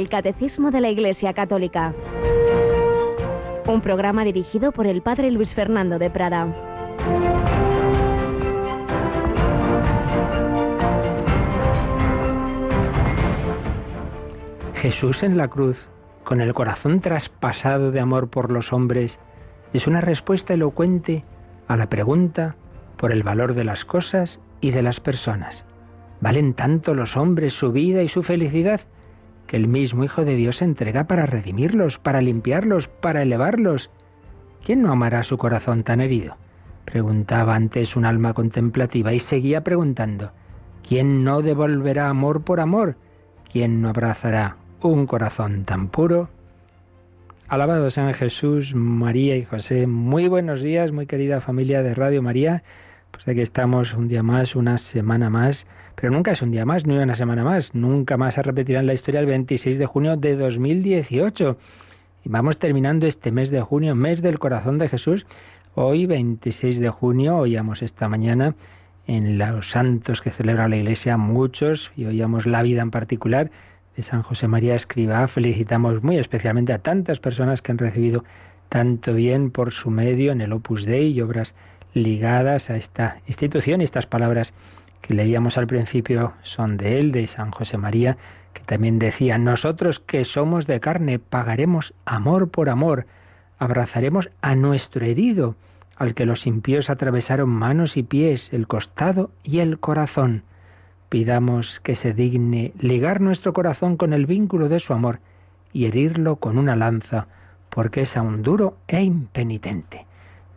el Catecismo de la Iglesia Católica. Un programa dirigido por el Padre Luis Fernando de Prada. Jesús en la cruz, con el corazón traspasado de amor por los hombres, es una respuesta elocuente a la pregunta por el valor de las cosas y de las personas. ¿Valen tanto los hombres su vida y su felicidad? Que el mismo Hijo de Dios entrega para redimirlos, para limpiarlos, para elevarlos. ¿Quién no amará su corazón tan herido? Preguntaba antes un alma contemplativa y seguía preguntando. ¿Quién no devolverá amor por amor? ¿Quién no abrazará un corazón tan puro? Alabado sean Jesús, María y José. Muy buenos días, muy querida familia de Radio María. Pues aquí estamos un día más, una semana más pero nunca es un día más, ni una semana más. Nunca más se repetirá en la historia el 26 de junio de 2018. Y vamos terminando este mes de junio, mes del corazón de Jesús. Hoy, 26 de junio, oíamos esta mañana en los santos que celebra la Iglesia, muchos, y oíamos la vida en particular de San José María Escriba. Felicitamos muy especialmente a tantas personas que han recibido tanto bien por su medio en el Opus Dei y obras ligadas a esta institución y estas palabras leíamos al principio son de él, de San José María, que también decía, nosotros que somos de carne, pagaremos amor por amor, abrazaremos a nuestro herido, al que los impíos atravesaron manos y pies, el costado y el corazón. Pidamos que se digne ligar nuestro corazón con el vínculo de su amor y herirlo con una lanza, porque es aún duro e impenitente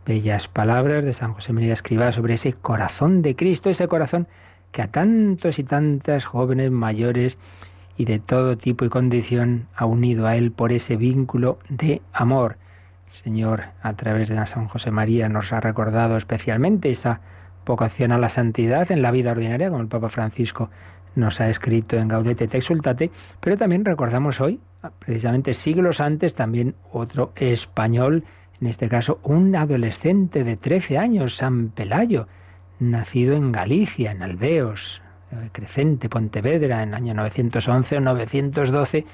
bellas palabras de San José María Escribá sobre ese corazón de Cristo, ese corazón que a tantos y tantas jóvenes mayores y de todo tipo y condición ha unido a Él por ese vínculo de amor. Señor, a través de San José María, nos ha recordado especialmente esa vocación a la santidad en la vida ordinaria, como el Papa Francisco nos ha escrito en Gaudete te exultate, pero también recordamos hoy, precisamente siglos antes, también otro español, en este caso un adolescente de 13 años, San Pelayo, nacido en Galicia, en Alveos, eh, Crecente, Pontevedra, en el año 911 o 912,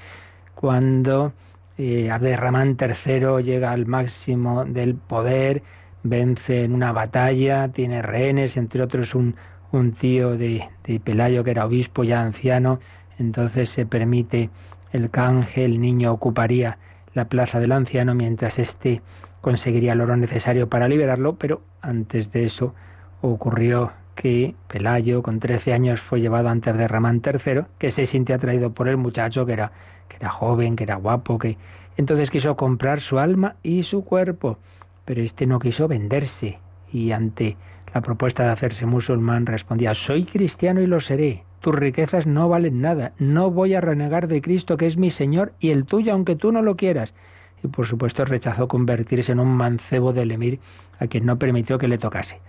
cuando eh, Abderramán III llega al máximo del poder, vence en una batalla, tiene rehenes, entre otros un, un tío de, de Pelayo que era obispo ya anciano, entonces se permite el canje, el niño ocuparía la plaza del anciano mientras este conseguiría el oro necesario para liberarlo, pero antes de eso ocurrió que Pelayo, con 13 años, fue llevado ante Ramán III, que se sintió atraído por el muchacho, que era, que era joven, que era guapo, que entonces quiso comprar su alma y su cuerpo, pero este no quiso venderse, y ante la propuesta de hacerse musulmán respondía, soy cristiano y lo seré, tus riquezas no valen nada, no voy a renegar de Cristo que es mi Señor y el tuyo aunque tú no lo quieras y por supuesto rechazó convertirse en un mancebo del emir a quien no permitió que le tocase.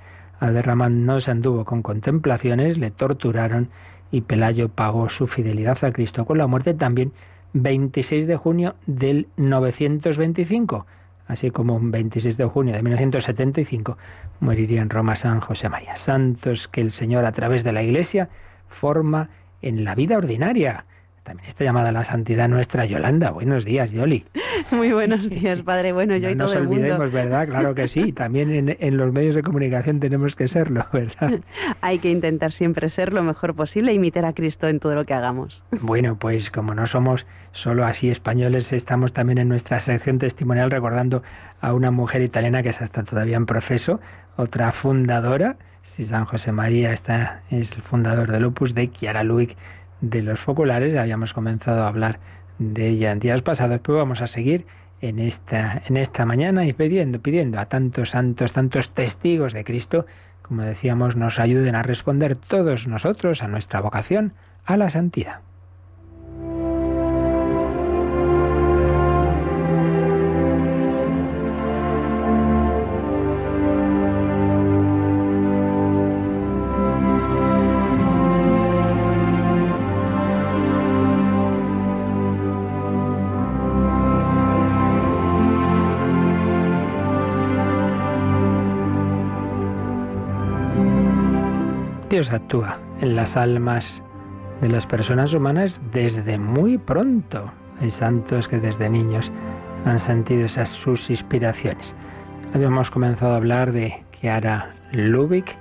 Aderramán no se anduvo con contemplaciones, le torturaron y Pelayo pagó su fidelidad a Cristo con la muerte también 26 de junio del 925, así como un 26 de junio de 1975 moriría en Roma San José María. Santos que el Señor a través de la Iglesia forma en la vida ordinaria también está llamada la santidad nuestra Yolanda. Buenos días, Yoli. Muy buenos días, padre. Bueno, yo y todo el mundo. No nos olvidemos, ¿verdad? Claro que sí. También en, en, los medios de comunicación tenemos que serlo, ¿verdad? Hay que intentar siempre ser lo mejor posible e imitar a Cristo en todo lo que hagamos. Bueno, pues como no somos solo así españoles, estamos también en nuestra sección testimonial recordando a una mujer italiana que es hasta todavía en proceso, otra fundadora. Si San José María está, es el fundador del Opus de Chiara Luic de los foculares, habíamos comenzado a hablar de ella en días pasados, pero vamos a seguir en esta, en esta mañana y pidiendo, pidiendo a tantos santos, tantos testigos de Cristo, como decíamos, nos ayuden a responder todos nosotros a nuestra vocación a la santidad. Dios actúa en las almas de las personas humanas desde muy pronto. Hay santos que desde niños han sentido esas sus inspiraciones. Habíamos comenzado a hablar de Chiara Lubick,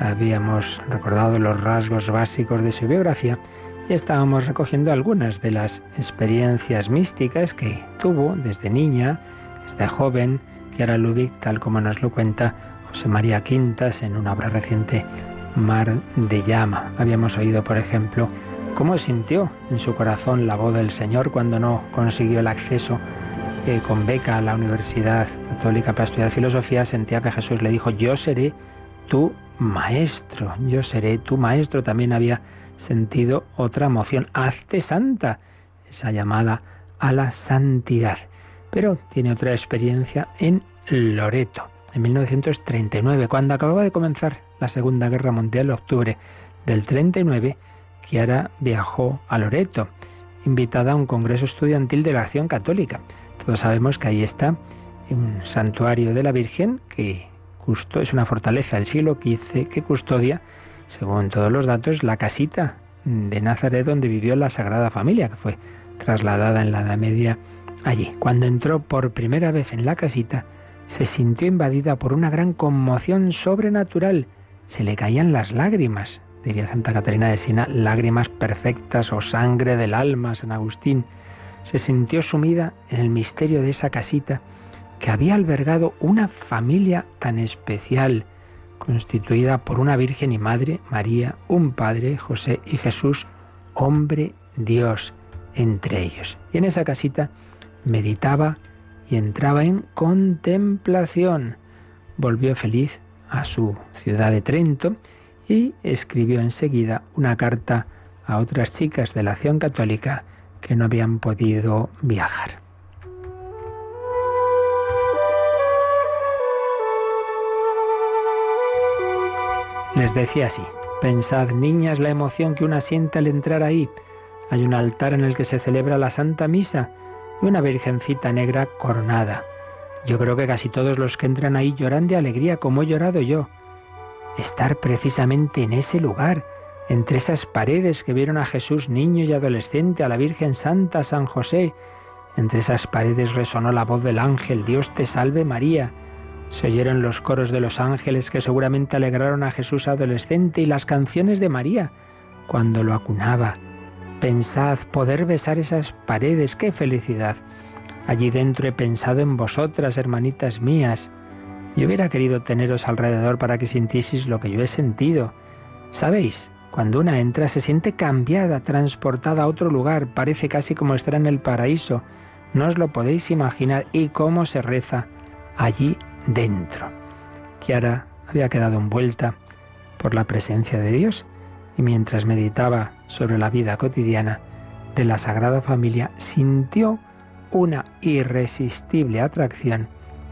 habíamos recordado los rasgos básicos de su biografía y estábamos recogiendo algunas de las experiencias místicas que tuvo desde niña, desde joven, Chiara Lubick, tal como nos lo cuenta José María Quintas en una obra reciente, Mar de Llama. Habíamos oído, por ejemplo, cómo sintió en su corazón la voz del Señor cuando no consiguió el acceso eh, con beca a la Universidad Católica para estudiar filosofía, sentía que Jesús le dijo, yo seré tu maestro, yo seré tu maestro. También había sentido otra emoción, hazte santa, esa llamada a la santidad. Pero tiene otra experiencia en Loreto, en 1939, cuando acababa de comenzar la Segunda Guerra Mundial, octubre del 39, Chiara viajó a Loreto, invitada a un congreso estudiantil de la acción católica. Todos sabemos que ahí está un santuario de la Virgen que es una fortaleza del siglo XV que custodia, según todos los datos, la casita de Nazaret donde vivió la Sagrada Familia, que fue trasladada en la Edad Media allí. Cuando entró por primera vez en la casita, se sintió invadida por una gran conmoción sobrenatural. Se le caían las lágrimas diría Santa Catarina de Sina, lágrimas perfectas o sangre del alma, San Agustín, se sintió sumida en el misterio de esa casita que había albergado una familia tan especial, constituida por una Virgen y Madre, María, un Padre, José y Jesús, hombre Dios entre ellos. Y en esa casita meditaba y entraba en contemplación. Volvió feliz a su ciudad de Trento y escribió enseguida una carta a otras chicas de la acción católica que no habían podido viajar. Les decía así, pensad niñas la emoción que una siente al entrar ahí. Hay un altar en el que se celebra la Santa Misa y una virgencita negra coronada. Yo creo que casi todos los que entran ahí lloran de alegría como he llorado yo estar precisamente en ese lugar, entre esas paredes que vieron a Jesús niño y adolescente, a la Virgen Santa, San José. Entre esas paredes resonó la voz del ángel, Dios te salve María. Se oyeron los coros de los ángeles que seguramente alegraron a Jesús adolescente y las canciones de María cuando lo acunaba. Pensad poder besar esas paredes, qué felicidad. Allí dentro he pensado en vosotras, hermanitas mías. Yo hubiera querido teneros alrededor para que sintieseis lo que yo he sentido. ¿Sabéis? Cuando una entra se siente cambiada, transportada a otro lugar, parece casi como estar en el paraíso. No os lo podéis imaginar y cómo se reza allí dentro. Kiara había quedado envuelta por la presencia de Dios y mientras meditaba sobre la vida cotidiana de la Sagrada Familia sintió una irresistible atracción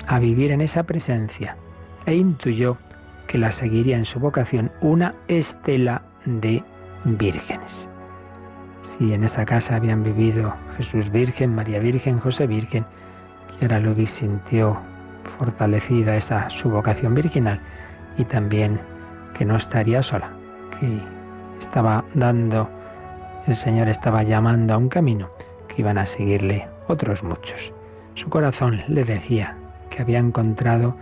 a vivir en esa presencia e intuyó que la seguiría en su vocación una estela de vírgenes. Si en esa casa habían vivido Jesús Virgen, María Virgen, José Virgen, Kiara Lubick sintió fortalecida esa su vocación virginal y también que no estaría sola, estaba dando, el Señor estaba llamando a un camino que iban a seguirle otros muchos. Su corazón le decía que había encontrado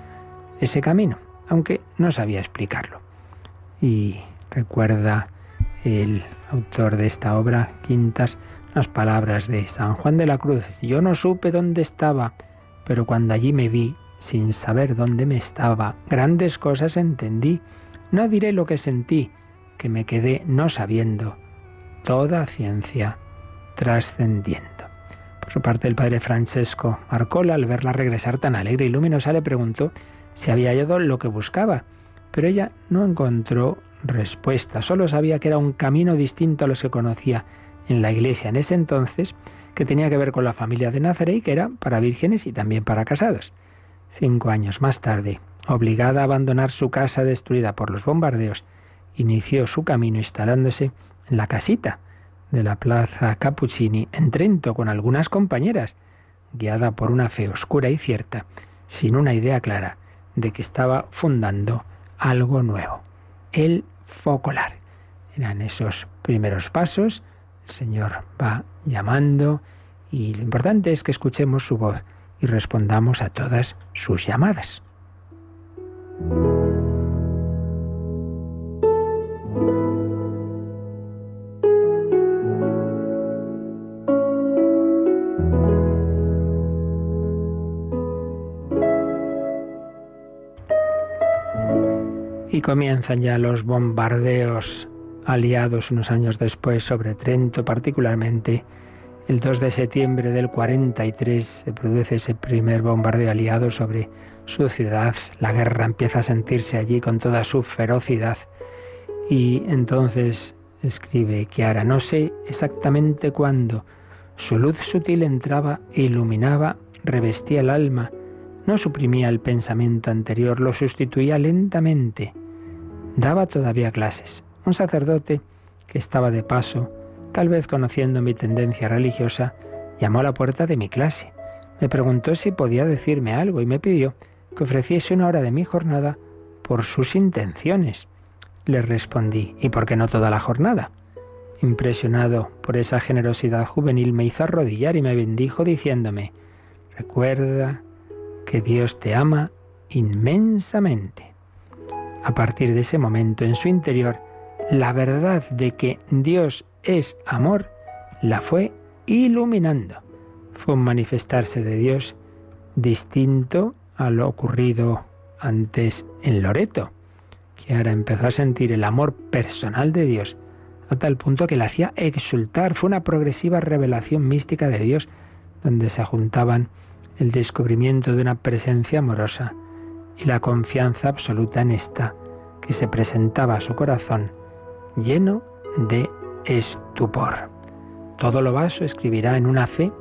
ese camino, aunque no sabía explicarlo. Y recuerda el autor de esta obra, Quintas, las palabras de San Juan de la Cruz. Yo no supe dónde estaba, pero cuando allí me vi, sin saber dónde me estaba, grandes cosas entendí. No diré lo que sentí, que me quedé no sabiendo. Toda ciencia trascendiendo. Por su parte, el padre Francesco Marcola, al verla regresar tan alegre y luminosa, le preguntó si había hallado lo que buscaba, pero ella no encontró respuesta, solo sabía que era un camino distinto a los que conocía en la iglesia en ese entonces, que tenía que ver con la familia de Nazaret y que era para vírgenes y también para casados. Cinco años más tarde, obligada a abandonar su casa destruida por los bombardeos, inició su camino instalándose en la casita de la Plaza Cappuccini en Trento con algunas compañeras, guiada por una fe oscura y cierta, sin una idea clara de que estaba fundando algo nuevo, el focolar. Eran esos primeros pasos, el Señor va llamando y lo importante es que escuchemos su voz y respondamos a todas sus llamadas. Comienzan ya los bombardeos aliados unos años después sobre Trento, particularmente el 2 de septiembre del 43 se produce ese primer bombardeo aliado sobre su ciudad. La guerra empieza a sentirse allí con toda su ferocidad. Y entonces escribe Kiara, no sé exactamente cuándo, su luz sutil entraba e iluminaba, revestía el alma, no suprimía el pensamiento anterior, lo sustituía lentamente. Daba todavía clases. Un sacerdote que estaba de paso tal vez conociendo mi tendencia religiosa, llamó a la puerta de mi clase. Me preguntó si podía decirme algo y me pidió que ofreciese una hora de mi jornada por sus intenciones. Le respondí, ¿y por qué no toda la jornada? Impresionado por esa generosidad juvenil, me hizo arrodillar y me bendijo diciéndome, recuerda que Dios te ama inmensamente. A partir de ese momento, en su interior, la verdad de que Dios es amor, la fue iluminando. Fue un manifestarse de Dios distinto a lo ocurrido antes en Loreto, que ahora empezó a sentir el amor personal de Dios a tal punto que le hacía exultar. Fue una progresiva revelación mística de Dios, donde se juntaban el descubrimiento de una presencia amorosa y la confianza absoluta en esta, que se presentaba a su corazón lleno de estupor. Todo lo vaso escribirá en una fe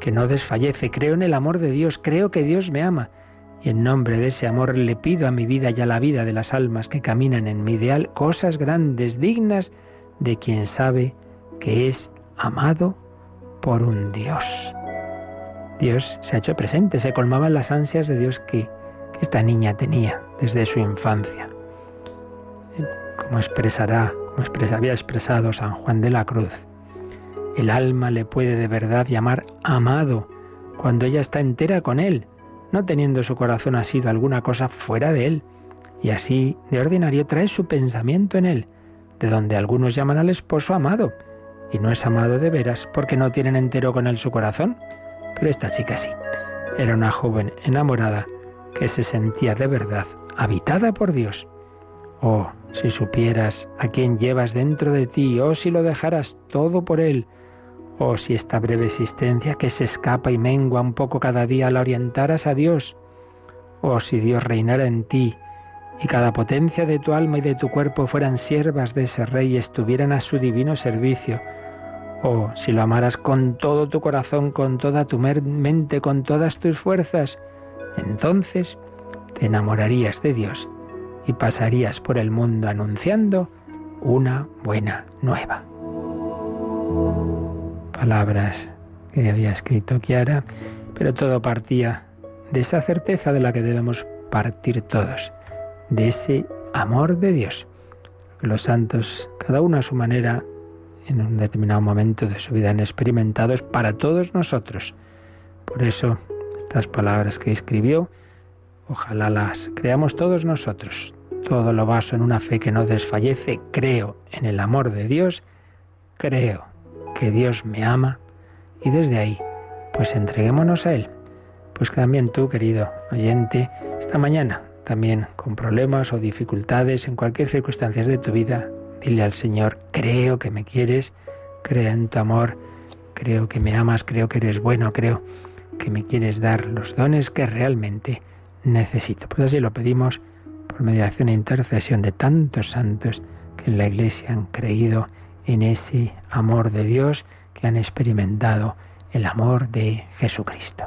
que no desfallece. Creo en el amor de Dios, creo que Dios me ama. Y en nombre de ese amor le pido a mi vida y a la vida de las almas que caminan en mi ideal cosas grandes, dignas de quien sabe que es amado por un Dios. Dios se ha hecho presente, se colmaban las ansias de Dios que, esta niña tenía desde su infancia. Como expresará había expresado San Juan de la Cruz. El alma le puede de verdad llamar amado cuando ella está entera con él, no teniendo su corazón asido alguna cosa fuera de él, y así de ordinario trae su pensamiento en él, de donde algunos llaman al esposo amado, y no es amado de veras porque no tienen entero con él su corazón. Pero esta chica sí. Era una joven enamorada que se sentía de verdad habitada por Dios. Oh, si supieras a quién llevas dentro de ti, oh, si lo dejaras todo por él, oh, si esta breve existencia que se escapa y mengua un poco cada día la orientaras a Dios, oh, si Dios reinara en ti y cada potencia de tu alma y de tu cuerpo fueran siervas de ese rey y estuvieran a su divino servicio, oh, si lo amaras con todo tu corazón, con toda tu mente, con todas tus fuerzas, entonces te enamorarías de Dios y pasarías por el mundo anunciando una buena nueva. Palabras que había escrito Kiara, pero todo partía de esa certeza de la que debemos partir todos, de ese amor de Dios. Los santos, cada uno a su manera, en un determinado momento de su vida han experimentado, es para todos nosotros. Por eso, estas palabras que escribió, Ojalá las creamos todos nosotros. Todo lo baso en una fe que no desfallece. Creo en el amor de Dios. Creo que Dios me ama. Y desde ahí, pues entreguémonos a Él. Pues también tú, querido oyente, esta mañana, también con problemas o dificultades en cualquier circunstancia de tu vida, dile al Señor, creo que me quieres, creo en tu amor, creo que me amas, creo que eres bueno, creo que me quieres dar los dones que realmente necesito. Pues así lo pedimos por mediación e intercesión de tantos santos que en la Iglesia han creído en ese amor de Dios, que han experimentado el amor de Jesucristo.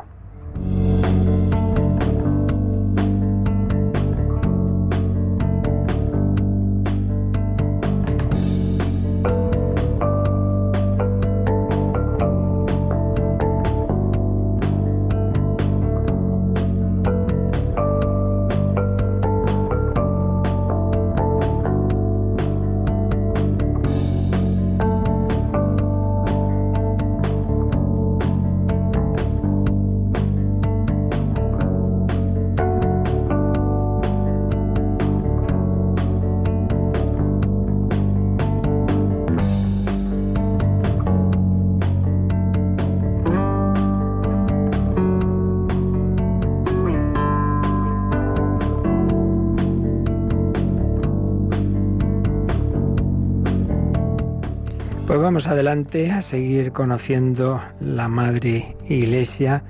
A seguir conociendo la Madre Iglesia,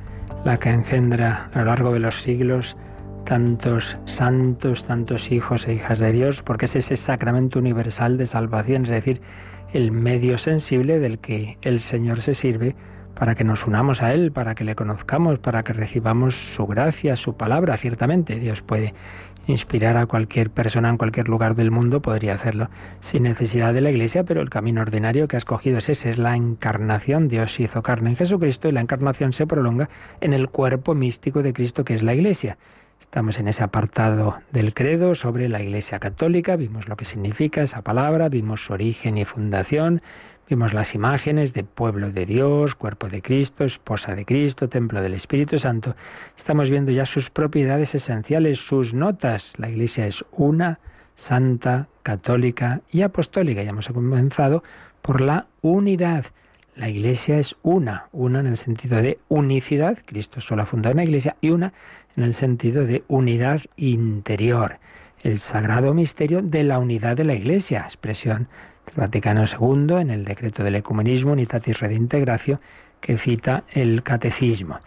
la que engendra a lo largo de los siglos tantos santos, tantos hijos e hijas de Dios, porque es ese sacramento universal de salvación, es decir, el medio sensible del que el Señor se sirve para que nos unamos a Él, para que le conozcamos, para que recibamos su gracia, su palabra. Ciertamente Dios puede inspirar a cualquier persona en cualquier lugar del mundo, podría hacerlo sin necesidad de la Iglesia, pero el camino ordinario que ha escogido es ese, es la encarnación. Dios hizo carne en Jesucristo y la encarnación se prolonga en el cuerpo místico de Cristo que es la Iglesia. Estamos en ese apartado del credo sobre la Iglesia Católica, vimos lo que significa esa palabra, vimos su origen y fundación, Vimos las imágenes de pueblo de Dios, cuerpo de Cristo, esposa de Cristo, templo del Espíritu Santo. Estamos viendo ya sus propiedades esenciales, sus notas. La Iglesia es una, santa, católica y apostólica. Ya hemos comenzado por la unidad. La Iglesia es una, una en el sentido de unicidad, Cristo solo ha fundado una Iglesia, y una en el sentido de unidad interior, el sagrado misterio de la unidad de la Iglesia, expresión Vaticano II en el decreto del ecumenismo Unitatis Redintegratio que cita el catecismo.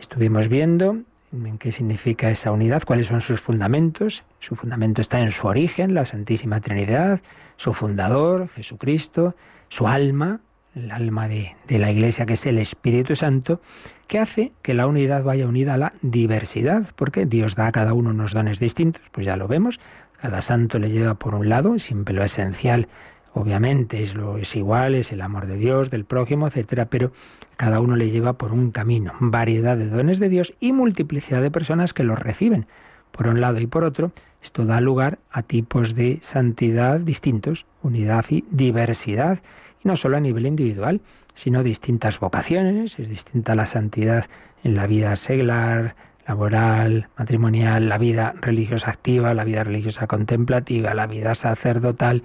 Estuvimos viendo en qué significa esa unidad, cuáles son sus fundamentos. Su fundamento está en su origen, la Santísima Trinidad, su fundador, Jesucristo, su alma, el alma de, de, la Iglesia, que es el Espíritu Santo, que hace que la unidad vaya unida a la diversidad, porque Dios da a cada uno unos dones distintos, pues ya lo vemos, cada santo le lleva por un lado, siempre lo esencial Obviamente es lo es igual, es el amor de Dios, del prójimo, etcétera, pero cada uno le lleva por un camino, variedad de dones de Dios y multiplicidad de personas que los reciben. Por un lado y por otro, esto da lugar a tipos de santidad distintos, unidad y diversidad, y no solo a nivel individual, sino distintas vocaciones, es distinta la santidad en la vida seglar, laboral, matrimonial, la vida religiosa activa, la vida religiosa contemplativa, la vida sacerdotal,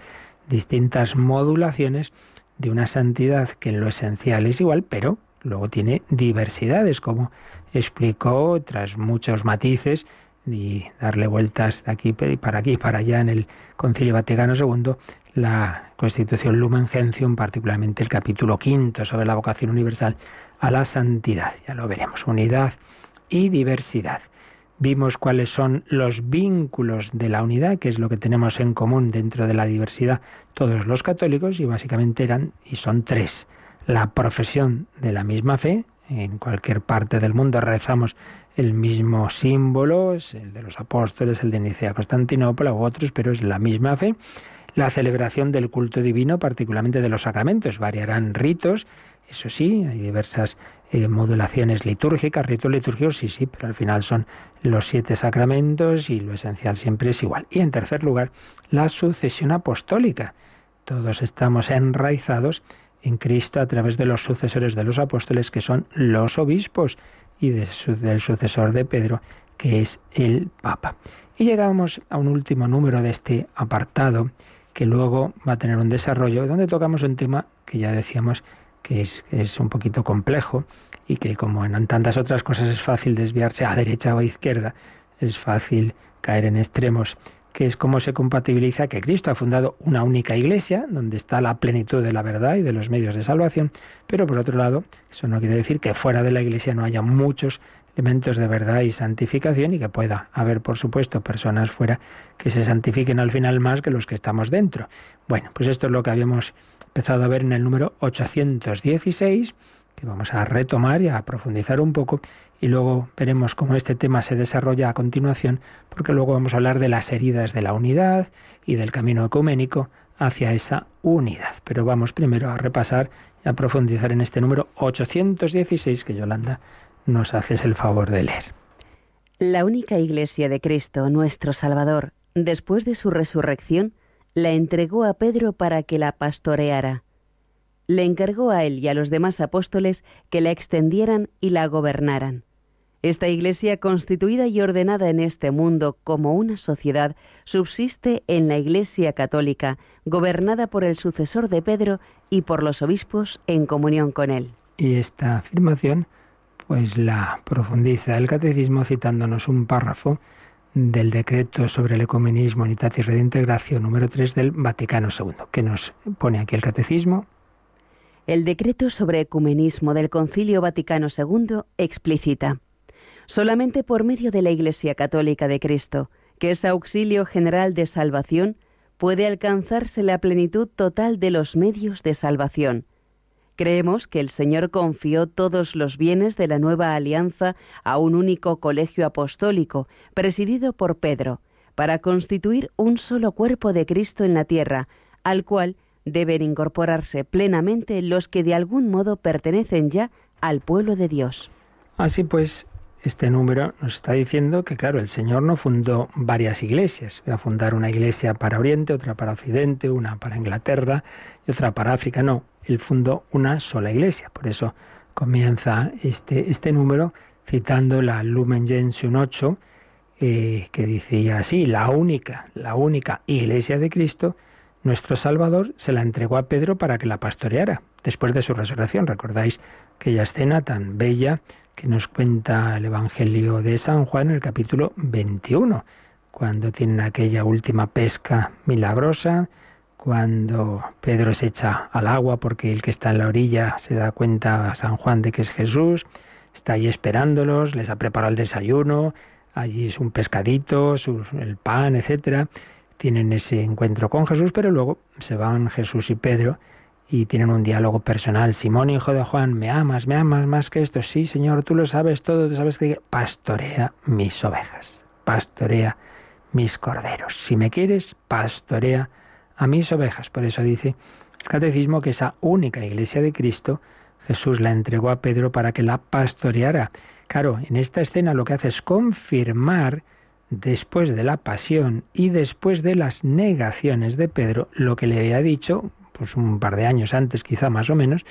distintas modulaciones de una santidad que en lo esencial es igual, pero luego tiene diversidades, como explicó tras muchos matices y darle vueltas de aquí para aquí para allá en el Concilio Vaticano II, la Constitución Lumen Gentium, particularmente el capítulo quinto sobre la vocación universal a la santidad. Ya lo veremos, unidad y diversidad vimos cuáles son los vínculos de la unidad, que es lo que tenemos en común dentro de la diversidad todos los católicos, y básicamente eran y son tres. La profesión de la misma fe, en cualquier parte del mundo rezamos el mismo símbolo, es el de los apóstoles, el de Nicea Constantinopla u otros, pero es la misma fe. La celebración del culto divino, particularmente de los sacramentos, variarán ritos, eso sí, hay diversas eh, modulaciones litúrgicas, ritos litúrgicos, sí, sí, pero al final son los siete sacramentos y lo esencial siempre es igual. Y en tercer lugar, la sucesión apostólica. Todos estamos enraizados en Cristo a través de los sucesores de los apóstoles, que son los obispos, y del sucesor de Pedro, que es el Papa. Y llegamos a un último número de este apartado, que luego va a tener un desarrollo, donde tocamos un tema que ya decíamos que es, es un poquito complejo y que como en tantas otras cosas es fácil desviarse a derecha o a izquierda, es fácil caer en extremos, que es cómo se compatibiliza que Cristo ha fundado una única iglesia, donde está la plenitud de la verdad y de los medios de salvación, pero por otro lado, eso no quiere decir que fuera de la iglesia no haya muchos elementos de verdad y santificación y que pueda haber, por supuesto, personas fuera que se santifiquen al final más que los que estamos dentro. Bueno, pues esto es lo que habíamos empezado a ver en el número 816, que vamos a retomar y a profundizar un poco, y luego veremos cómo este tema se desarrolla a continuación, porque luego vamos a hablar de las heridas de la unidad y del camino ecuménico hacia esa unidad. Pero vamos primero a repasar y a profundizar en este número 816 que Yolanda nos haces el favor de leer. La única iglesia de Cristo, nuestro Salvador, después de su resurrección, la entregó a Pedro para que la pastoreara. Le encargó a él y a los demás apóstoles que la extendieran y la gobernaran. Esta Iglesia, constituida y ordenada en este mundo como una sociedad, subsiste en la Iglesia católica, gobernada por el sucesor de Pedro y por los obispos en comunión con él. Y esta afirmación, pues la profundiza el catecismo citándonos un párrafo del decreto sobre el ecumenismo, unitatis redintegratio número 3 del Vaticano II, que nos pone aquí el catecismo. El decreto sobre ecumenismo del Concilio Vaticano II explicita solamente por medio de la Iglesia Católica de Cristo, que es auxilio general de salvación, puede alcanzarse la plenitud total de los medios de salvación. Creemos que el Señor confió todos los bienes de la nueva alianza a un único colegio apostólico, presidido por Pedro, para constituir un solo cuerpo de Cristo en la tierra, al cual deben incorporarse plenamente los que de algún modo pertenecen ya al pueblo de Dios. Así pues, este número nos está diciendo que, claro, el Señor no fundó varias iglesias. Voy a fundar una iglesia para Oriente, otra para Occidente, una para Inglaterra y otra para África. No, Él fundó una sola iglesia. Por eso comienza este, este número citando la Lumen Gentium 8, eh, que decía así, la única, la única iglesia de Cristo, nuestro Salvador se la entregó a Pedro para que la pastoreara después de su resurrección. ¿Recordáis aquella escena tan bella que nos cuenta el Evangelio de San Juan en el capítulo 21, cuando tienen aquella última pesca milagrosa, cuando Pedro se echa al agua porque el que está en la orilla se da cuenta a San Juan de que es Jesús, está ahí esperándolos, les ha preparado el desayuno, allí es un pescadito, el pan, etcétera. Tienen ese encuentro con Jesús, pero luego se van Jesús y Pedro y tienen un diálogo personal. Simón, hijo de Juan, ¿me amas? ¿Me amas más que esto? Sí, Señor, tú lo sabes todo, tú sabes que pastorea mis ovejas, pastorea mis corderos. Si me quieres, pastorea a mis ovejas. Por eso dice el catecismo que esa única iglesia de Cristo, Jesús la entregó a Pedro para que la pastoreara. Claro, en esta escena lo que hace es confirmar después de la pasión y después de las negaciones de Pedro lo que le había dicho pues un par de años antes, quizá más o menos,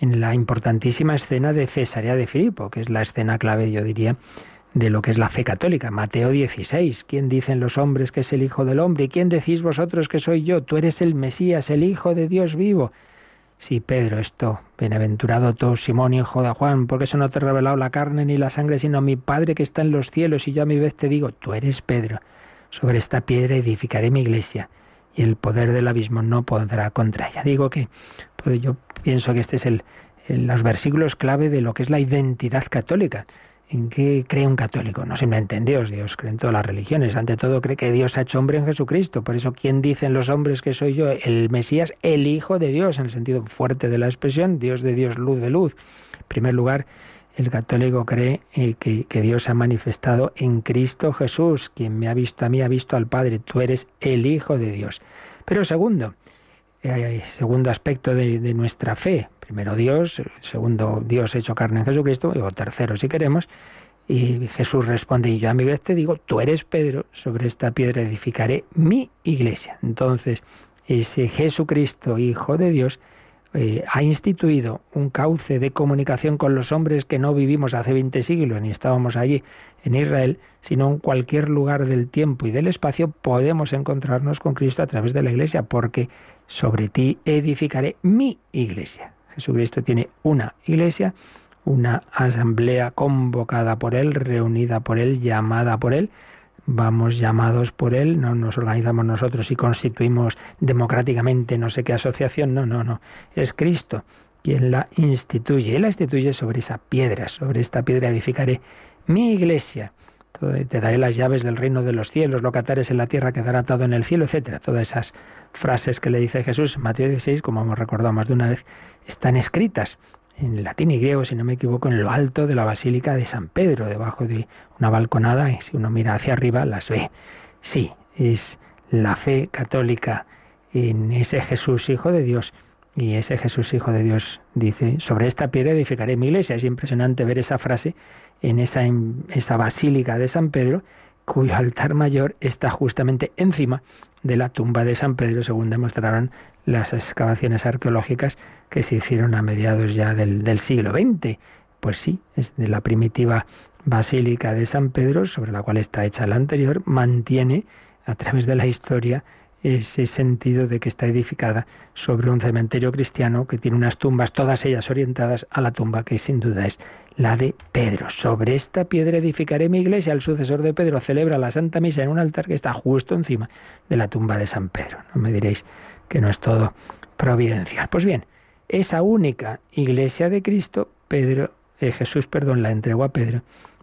en la importantísima escena de Cesarea de Filipo, que es la escena clave, yo diría, de lo que es la fe católica. Mateo 16. ¿Quién dicen los hombres que es el Hijo del Hombre? ¿Y quién decís vosotros que soy yo? Tú eres el Mesías, el Hijo de Dios vivo. Sí, Pedro, esto, bienaventurado tú, Simón, hijo de Juan, porque eso no te ha revelado la carne ni la sangre, sino mi Padre que está en los cielos, y yo a mi vez te digo, tú eres Pedro, sobre esta piedra edificaré mi iglesia, y el poder del abismo no podrá contra ella. Digo que pues yo pienso que este es el, los versículos clave de lo que es la identidad católica. ¿En qué cree un católico? No simplemente en Dios, Dios cree en todas las religiones. Ante todo cree que Dios ha hecho hombre en Jesucristo. Por eso, ¿quién dicen los hombres que soy yo? El Mesías, el Hijo de Dios, en el sentido fuerte de la expresión, Dios de Dios, luz de luz. En primer lugar, el católico cree eh, que, Dios ha manifestado en Cristo Jesús. Quien me ha visto a mí ha visto al Padre. Tú eres el Hijo de Dios. Pero segundo, eh, segundo aspecto de, de, nuestra fe. Primero Dios, segundo Dios hecho carne en Jesucristo, o tercero si queremos. Y Jesús responde, y yo a mi vez te digo, tú eres Pedro, sobre esta piedra edificaré mi iglesia. Entonces, ese Jesucristo, Hijo de Dios, eh, ha instituido un cauce de comunicación con los hombres que no vivimos hace 20 siglos ni estábamos allí en Israel, sino en cualquier lugar del tiempo y del espacio podemos encontrarnos con Cristo a través de la iglesia, porque sobre ti edificaré mi iglesia. Jesucristo tiene una iglesia, una asamblea convocada por Él, reunida por Él, llamada por Él, vamos llamados por Él, no nos organizamos nosotros y constituimos democráticamente no sé qué asociación, no, no, no, es Cristo quien la instituye, y la instituye sobre esa piedra, sobre esta piedra edificaré mi iglesia, te daré las llaves del reino de los cielos, lo que en la tierra quedará atado en el cielo, etcétera. Todas esas frases que le dice Jesús en Mateo 16, como hemos recordado más de una vez, están escritas en latín y griego, si no me equivoco, en lo alto de la Basílica de San Pedro, debajo de una balconada, y si uno mira hacia arriba las ve. Sí, es la fe católica en ese Jesús Hijo de Dios. Y ese Jesús Hijo de Dios dice, sobre esta piedra edificaré mi iglesia. Es impresionante ver esa frase en esa, basílica de San Pedro, cuyo altar mayor está justamente encima de la tumba de San Pedro, según demostraron las excavaciones arqueológicas que se hicieron a mediados ya del, siglo XX. Pues sí, es de la primitiva basílica de San Pedro, sobre la cual está hecha la anterior, mantiene a través de la historia ese sentido de que está edificada sobre un cementerio cristiano que tiene unas tumbas, todas ellas orientadas a la tumba que sin duda es la de Pedro. Sobre esta piedra edificaré mi iglesia. El sucesor de Pedro celebra la Santa Misa en un altar que está justo encima de la tumba de San Pedro. No me diréis que no es todo providencial. Pues bien, esa única iglesia de Cristo, Pedro, eh, Jesús, perdón, la entregó a Pedro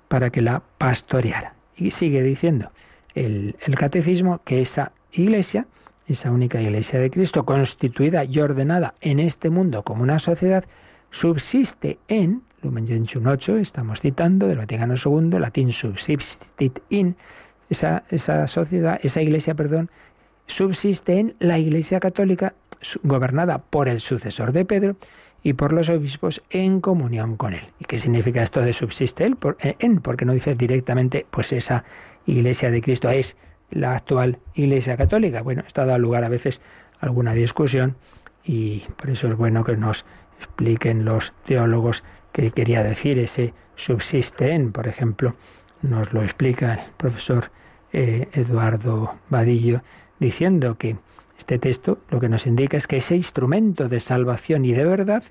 para que la pastoreara. Y sigue diciendo el, el catecismo que esa iglesia, esa única iglesia de Cristo, constituida y ordenada en este mundo como una sociedad, subsiste en, Lumen Gentium 8, estamos citando del Vaticano II, latín subsistit in, esa, esa sociedad, esa iglesia, perdón, subsiste en la iglesia católica gobernada por el sucesor de Pedro y por los obispos en comunión con él. ¿Y qué significa esto de subsiste él? Eh, en, porque no dice directamente, pues esa iglesia de Cristo es la actual iglesia católica. Bueno, esto ha dado lugar a veces a alguna discusión y por eso es bueno que nos expliquen los teólogos qué quería decir ese subsiste en. Por ejemplo, nos lo explica el profesor eh, Eduardo Vadillo diciendo que este texto lo que nos indica es que ese instrumento de salvación y de verdad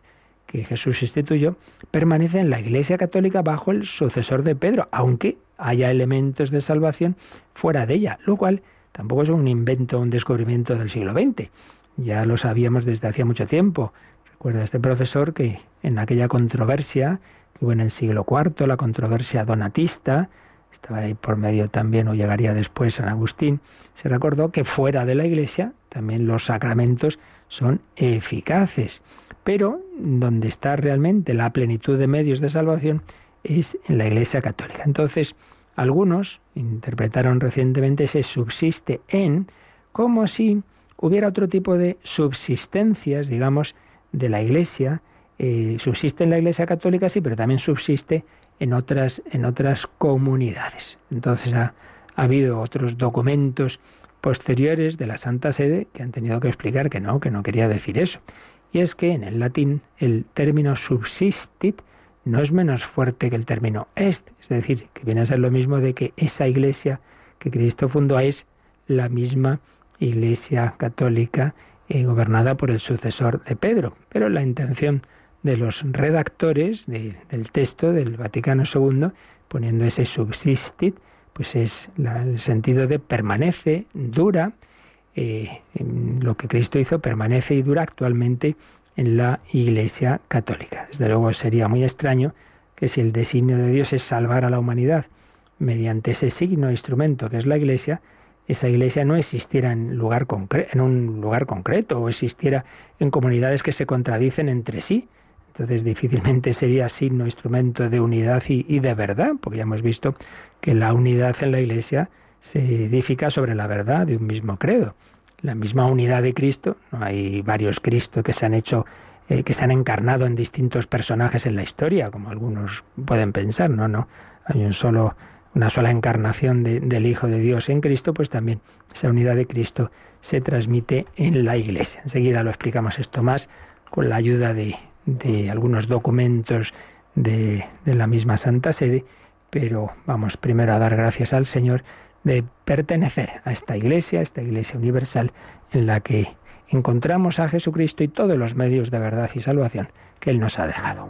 que Jesús instituyó permanece en la Iglesia Católica bajo el sucesor de Pedro, aunque haya elementos de salvación fuera de ella, lo cual tampoco es un invento, un descubrimiento del siglo XX. Ya lo sabíamos desde hacía mucho tiempo. Recuerda este profesor que en aquella controversia que hubo en el siglo IV, la controversia donatista, estaba ahí por medio también, o llegaría después San Agustín, se recordó que fuera de la Iglesia también los sacramentos son eficaces. Pero donde está realmente la plenitud de medios de salvación es en la Iglesia Católica. Entonces, algunos interpretaron recientemente ese subsiste en como si hubiera otro tipo de subsistencias, digamos, de la Iglesia. Eh, subsiste en la Iglesia Católica, sí, pero también subsiste en otras, en otras comunidades. Entonces ha, ha habido otros documentos posteriores de la Santa Sede que han tenido que explicar que no, que no quería decir eso. Y es que en el latín el término subsistit no es menos fuerte que el término est, es decir, que viene a ser lo mismo de que esa iglesia que Cristo fundó es la misma iglesia católica eh, gobernada por el sucesor de Pedro. Pero la intención de los redactores del texto del Vaticano II, poniendo ese subsistit, pues es el sentido de permanece, dura, eh, lo que Cristo hizo permanece y dura actualmente en la Iglesia Católica. Desde luego sería muy extraño que si el designio de Dios es salvar a la humanidad mediante ese signo instrumento que es la Iglesia, esa Iglesia no existiera en, lugar en un lugar concreto o existiera en comunidades que se contradicen entre sí. Entonces difícilmente sería signo, instrumento de unidad y, de verdad, porque ya hemos visto que la unidad en la Iglesia se edifica sobre la verdad de un mismo credo. La misma unidad de Cristo, no hay varios Cristos que se han hecho, eh, que se han encarnado en distintos personajes en la historia, como algunos pueden pensar, no, no, hay un solo, una sola encarnación del Hijo de Dios en Cristo, pues también esa unidad de Cristo se transmite en la Iglesia. Enseguida lo explicamos esto más con la ayuda de, de algunos documentos de, de la misma Santa Sede pero vamos primero a dar gracias al Señor de pertenecer a esta iglesia, a esta iglesia universal en la que encontramos a Jesucristo y todos los medios de verdad y salvación que Él nos ha dejado.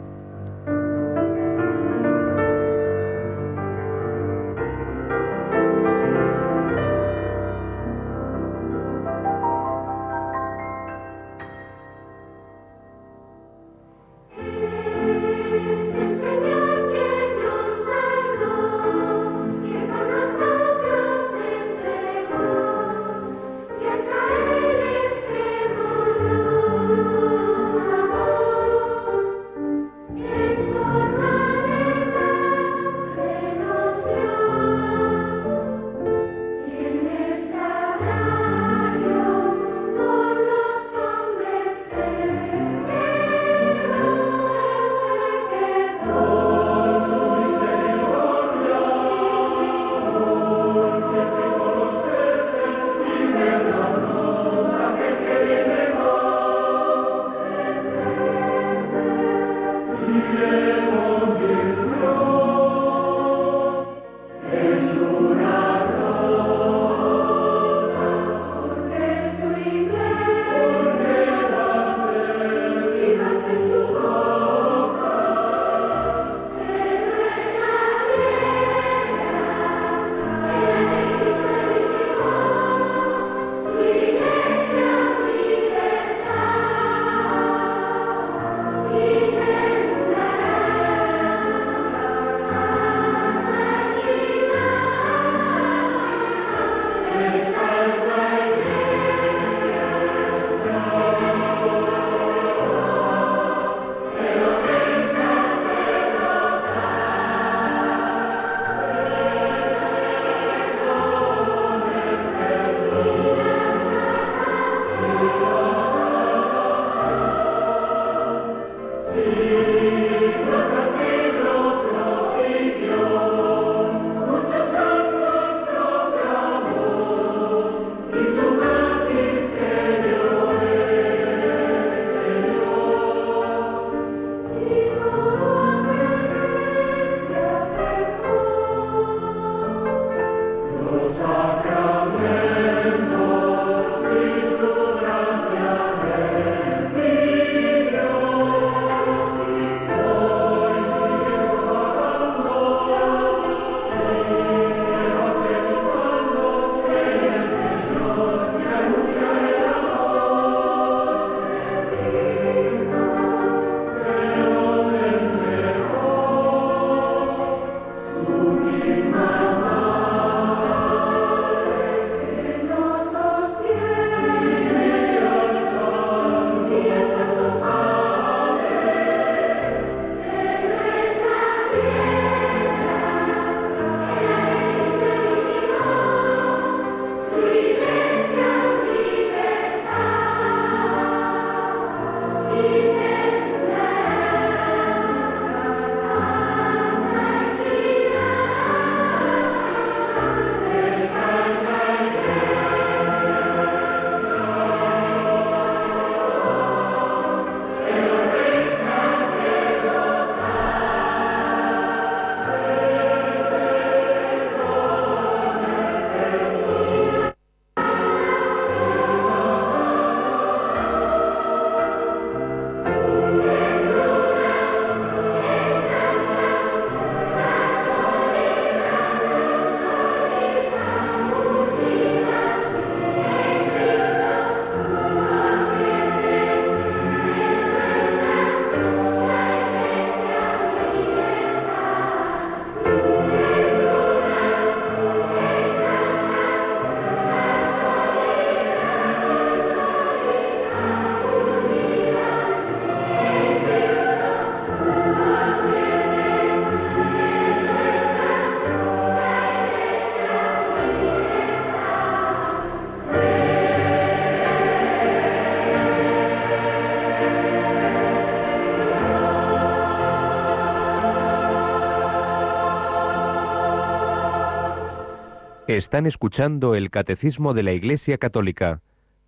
Están escuchando el Catecismo de la Iglesia Católica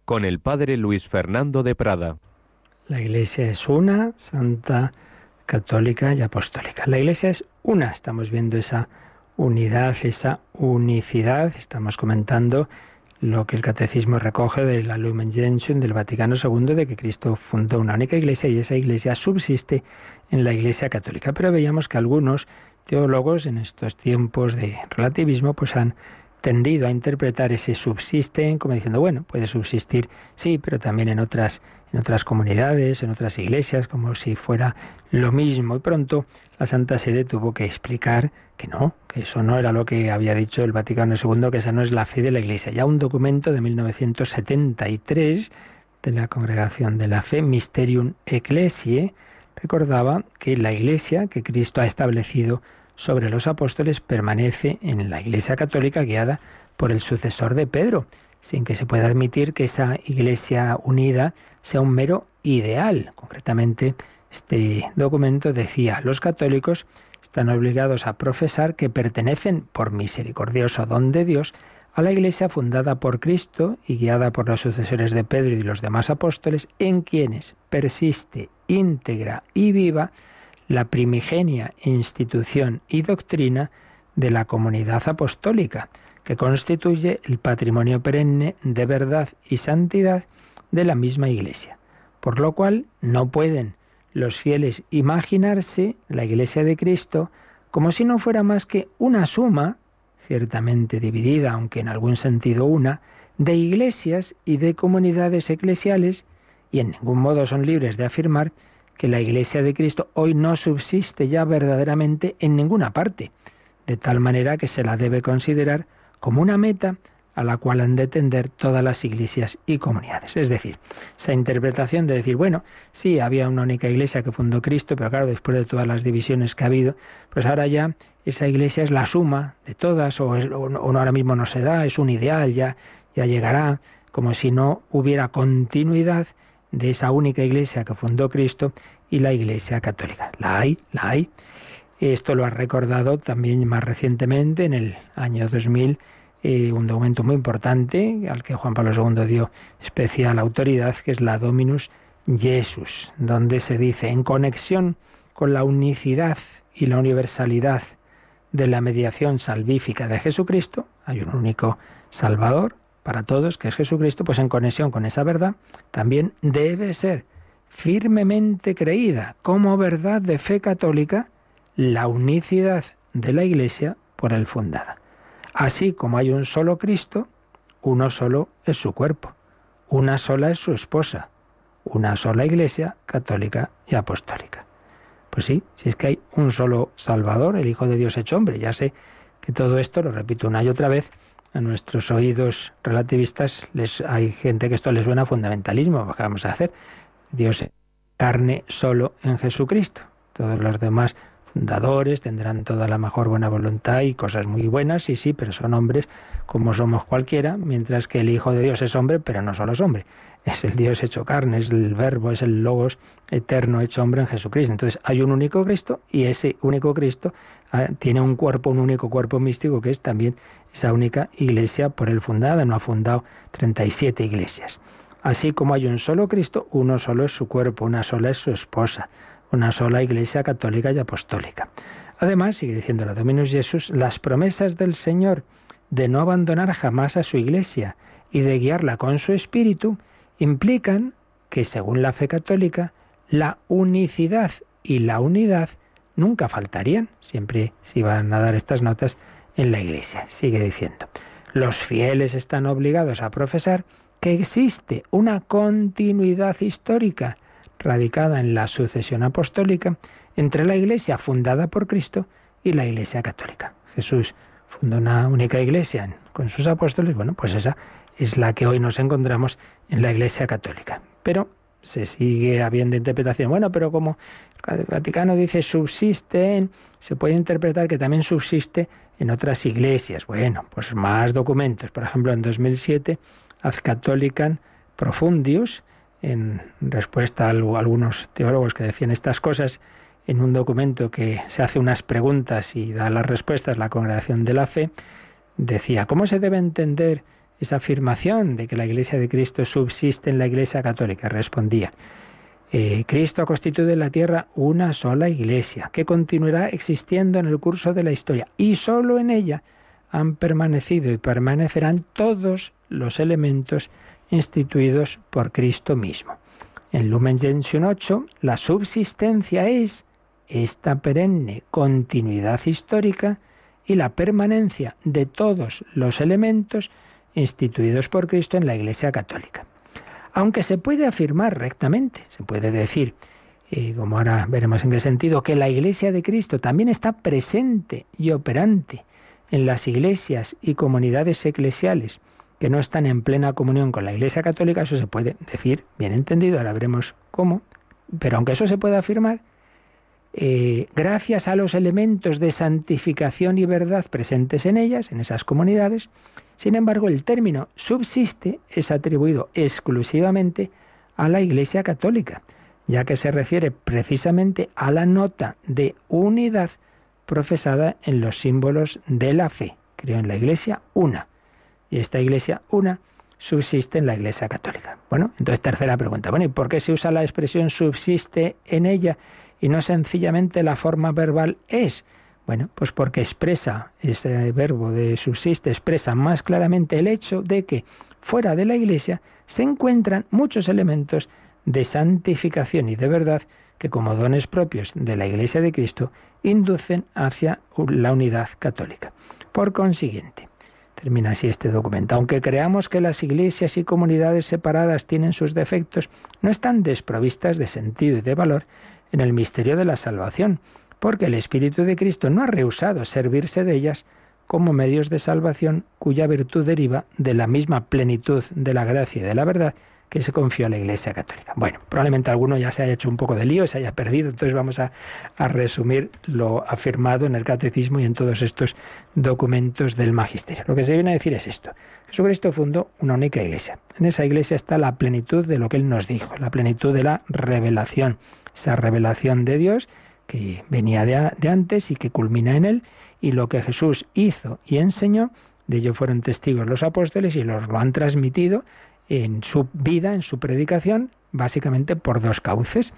con el Padre Luis Fernando de Prada. La Iglesia es una, santa, católica y apostólica. La Iglesia es una, estamos viendo esa unidad, esa unicidad, estamos comentando lo que el catecismo recoge de la Lumen Gentium del Vaticano II de que Cristo fundó una única iglesia y esa iglesia subsiste en la Iglesia católica. Pero veíamos que algunos teólogos en estos tiempos de relativismo pues han tendido a interpretar ese subsisten como diciendo, bueno, puede subsistir, sí, pero también en otras, en otras comunidades, en otras iglesias, como si fuera lo mismo. Y pronto la Santa Sede tuvo que explicar que no, que eso no era lo que había dicho el Vaticano II, que esa no es la fe de la Iglesia. Ya un documento de 1973 de la Congregación de la Fe, Mysterium Ecclesiae, recordaba que la Iglesia que Cristo ha establecido sobre los apóstoles permanece en la Iglesia católica guiada por el sucesor de Pedro, sin que se pueda admitir que esa Iglesia unida sea un mero ideal. Concretamente, este documento decía, los católicos están obligados a profesar que pertenecen, por misericordioso don de Dios, a la Iglesia fundada por Cristo y guiada por los sucesores de Pedro y los demás apóstoles, en quienes persiste íntegra y viva la primigenia institución y doctrina de la comunidad apostólica, que constituye el patrimonio perenne de verdad y santidad de la misma Iglesia, por lo cual no pueden los fieles imaginarse la Iglesia de Cristo como si no fuera más que una suma, ciertamente dividida, aunque en algún sentido una, de iglesias y de comunidades eclesiales, y en ningún modo son libres de afirmar que la Iglesia de Cristo hoy no subsiste ya verdaderamente en ninguna parte, de tal manera que se la debe considerar como una meta a la cual han de tender todas las iglesias y comunidades. Es decir, esa interpretación de decir, bueno, sí, había una única iglesia que fundó Cristo, pero claro, después de todas las divisiones que ha habido, pues ahora ya esa iglesia es la suma de todas, o, ahora mismo no se da, es un ideal, ya, ya llegará, como si no hubiera continuidad de esa única iglesia que fundó Cristo y la iglesia católica. La hay, la hay. Esto lo ha recordado también más recientemente, en el año 2000, eh, un documento muy importante al que Juan Pablo II dio especial autoridad, que es la Dominus Jesus, donde se dice, en conexión con la unicidad y la universalidad de la mediación salvífica de Jesucristo, hay un único Salvador, para todos, que es Jesucristo, pues en conexión con esa verdad, también debe ser firmemente creída como verdad de fe católica la unicidad de la Iglesia por él fundada. Así como hay un solo Cristo, uno solo es su cuerpo, una sola es su esposa, una sola Iglesia católica y apostólica. Pues sí, si es que hay un solo Salvador, el Hijo de Dios hecho hombre, ya sé que todo esto, lo repito una y otra vez, a nuestros oídos relativistas les, hay gente que esto les suena a fundamentalismo. ¿Qué vamos a hacer? Dios carne solo en Jesucristo. Todos los demás fundadores tendrán toda la mejor buena voluntad y cosas muy buenas, sí, sí, pero son hombres como somos cualquiera, mientras que el Hijo de Dios es hombre, pero no solo es hombre. Es el Dios hecho carne, es el verbo, es el logos eterno hecho hombre en Jesucristo. Entonces hay un único Cristo y ese único Cristo ah, tiene un cuerpo, un único cuerpo místico que es también esa única iglesia por él fundada, no ha fundado 37 iglesias. Así como hay un solo Cristo, uno solo es su cuerpo, una sola es su esposa, una sola iglesia católica y apostólica. Además, sigue diciendo la Dominus Jesús, las promesas del Señor de no abandonar jamás a su iglesia y de guiarla con su espíritu implican que, según la fe católica, la unicidad y la unidad nunca faltarían, siempre se iban a dar estas notas en la Iglesia. Sigue diciendo, los fieles están obligados a profesar que existe una continuidad histórica radicada en la sucesión apostólica entre la Iglesia fundada por Cristo y la Iglesia católica. Jesús fundó una única Iglesia con sus apóstoles, bueno, pues esa es la que hoy nos encontramos en la Iglesia católica. Pero se sigue habiendo interpretación. Bueno, pero como el Vaticano dice subsiste se puede interpretar que también subsiste en otras iglesias. Bueno, pues más documentos. Por ejemplo, en 2007, Ad Catholicam Profundius, en respuesta a algunos teólogos que decían estas cosas, en un documento que se hace unas preguntas y da las respuestas la Congregación de la Fe, decía, ¿cómo se debe entender esa afirmación de que la Iglesia de Cristo subsiste en la Iglesia católica? Respondía, eh, Cristo ha constituido en la tierra una sola Iglesia, que continuará existiendo en el curso de la historia, y sólo en ella han permanecido y permanecerán todos los elementos instituidos por Cristo mismo. En Lumen Gentium 8, la subsistencia es esta perenne continuidad histórica y la permanencia de todos los elementos instituidos por Cristo en la Iglesia Católica. Aunque se puede afirmar rectamente, se puede decir, y como ahora veremos en qué sentido, que la Iglesia de Cristo también está presente y operante en las iglesias y comunidades eclesiales que no están en plena comunión con la Iglesia Católica, eso se puede decir, bien entendido, ahora veremos cómo, pero aunque eso se pueda afirmar, eh, gracias a los elementos de santificación y verdad presentes en ellas, en esas comunidades, sin embargo, el término subsiste es atribuido exclusivamente a la Iglesia Católica, ya que se refiere precisamente a la nota de unidad profesada en los símbolos de la fe. Creo en la Iglesia una. Y esta Iglesia una subsiste en la Iglesia Católica. Bueno, entonces tercera pregunta. Bueno, ¿y por qué se usa la expresión subsiste en ella y no sencillamente la forma verbal es? Bueno, pues porque expresa, ese verbo de subsiste, expresa más claramente el hecho de que fuera de la Iglesia se encuentran muchos elementos de santificación y de verdad que como dones propios de la Iglesia de Cristo inducen hacia la unidad católica. Por consiguiente, termina así este documento, aunque creamos que las iglesias y comunidades separadas tienen sus defectos, no están desprovistas de sentido y de valor en el misterio de la salvación, porque el Espíritu de Cristo no ha rehusado servirse de ellas como medios de salvación cuya virtud deriva de la misma plenitud de la gracia y de la verdad que se confió a la Iglesia Católica. Bueno, probablemente alguno ya se haya hecho un poco de lío, se haya perdido, entonces vamos a, resumir lo afirmado en el Catecismo y en todos estos documentos del Magisterio. Lo que se viene a decir es esto. Jesucristo fundó una única iglesia. En esa iglesia está la plenitud de lo que Él nos dijo, la plenitud de la revelación, esa revelación de Dios que venía de, antes y que culmina en él, y lo que Jesús hizo y enseñó, de ello fueron testigos los apóstoles y los lo han transmitido en su vida, en su predicación, básicamente por dos cauces.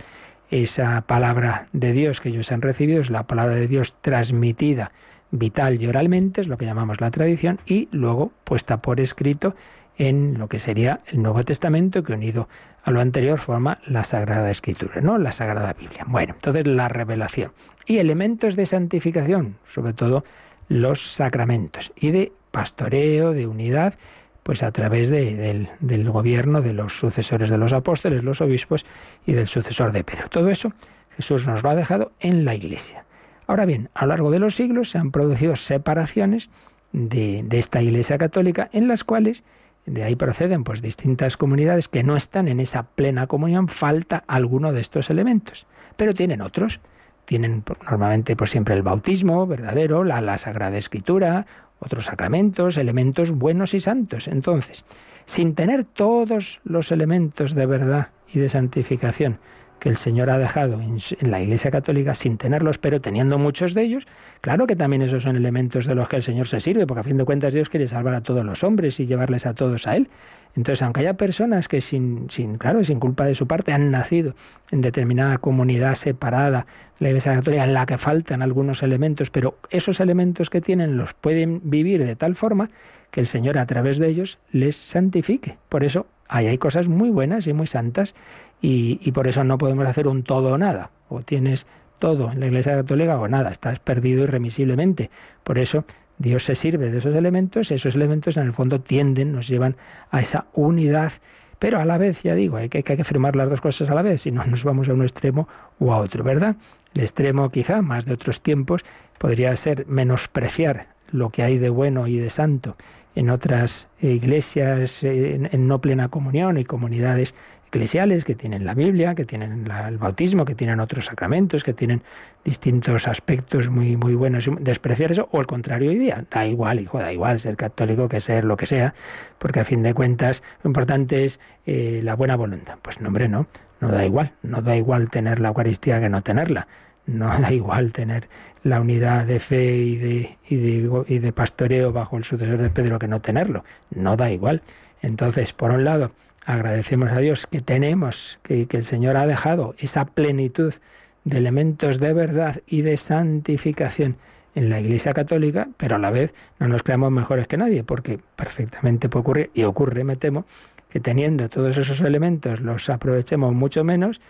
Esa palabra de Dios que ellos han recibido es la palabra de Dios transmitida vital y oralmente, es lo que llamamos la tradición, y luego puesta por escrito en lo que sería el Nuevo Testamento, que unido a lo anterior forma la Sagrada Escritura, ¿no? La Sagrada Biblia. Bueno, entonces la revelación. Y elementos de santificación, sobre todo los sacramentos, y de pastoreo, de unidad, pues a través del, del gobierno de los sucesores de los apóstoles, los obispos, y del sucesor de Pedro. Todo eso Jesús nos lo ha dejado en la Iglesia. Ahora bien, a lo largo de los siglos se han producido separaciones de, de esta Iglesia católica en las cuales de ahí proceden pues distintas comunidades que no están en esa plena comunión, falta alguno de estos elementos, pero tienen otros. Tienen normalmente pues siempre el bautismo verdadero, la, la Sagrada Escritura, otros sacramentos, elementos buenos y santos. Entonces, sin tener todos los elementos de verdad y de santificación que el Señor ha dejado en, la Iglesia Católica sin tenerlos, pero teniendo muchos de ellos, claro que también esos son elementos de los que el Señor se sirve, porque a fin de cuentas Dios quiere salvar a todos los hombres y llevarles a todos a Él. Entonces, aunque haya personas que sin, sin, claro, sin culpa de su parte han nacido en determinada comunidad separada de la Iglesia Católica en la que faltan algunos elementos, pero esos elementos que tienen los pueden vivir de tal forma que el Señor a través de ellos les santifique. Por eso hay cosas muy buenas y muy santas y, por eso no podemos hacer un todo o nada. O tienes todo en la Iglesia Católica o nada, estás perdido irremisiblemente. Por eso Dios se sirve de esos elementos, esos elementos en el fondo tienden, nos llevan a esa unidad, pero a la vez, ya digo, hay que, hay que afirmar las dos cosas a la vez, si no nos vamos a un extremo o a otro, ¿verdad? El extremo quizá, más de otros tiempos, podría ser menospreciar lo que hay de bueno y de santo en otras iglesias en no plena comunión y comunidades eclesiales que tienen la Biblia, que tienen el bautismo, que tienen otros sacramentos, que tienen distintos aspectos muy muy buenos. Despreciar eso o al contrario hoy día, da igual, hijo, da igual ser católico que ser lo que sea, porque a fin de cuentas lo importante es eh, la buena voluntad. Pues no, hombre, no, no da igual, no da igual tener la Eucaristía que no tenerla. No da igual tener la unidad de fe y de, y de, pastoreo bajo el sucesor de Pedro que no tenerlo. No da igual. Entonces, por un lado, agradecemos a Dios que tenemos, que, que el Señor ha dejado esa plenitud de elementos de verdad y de santificación en la Iglesia Católica, pero a la vez no nos creamos mejores que nadie, porque perfectamente puede ocurrir, y ocurre, me temo, que teniendo todos esos elementos los aprovechemos mucho menos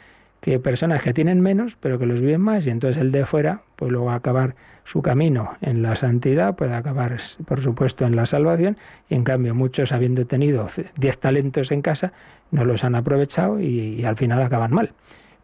que personas que tienen menos, pero que los viven más, y entonces el de fuera, pues luego va a acabar su camino en la santidad, puede acabar, por supuesto, en la salvación, y en cambio muchos, habiendo tenido diez talentos en casa, no los han aprovechado y al final acaban mal.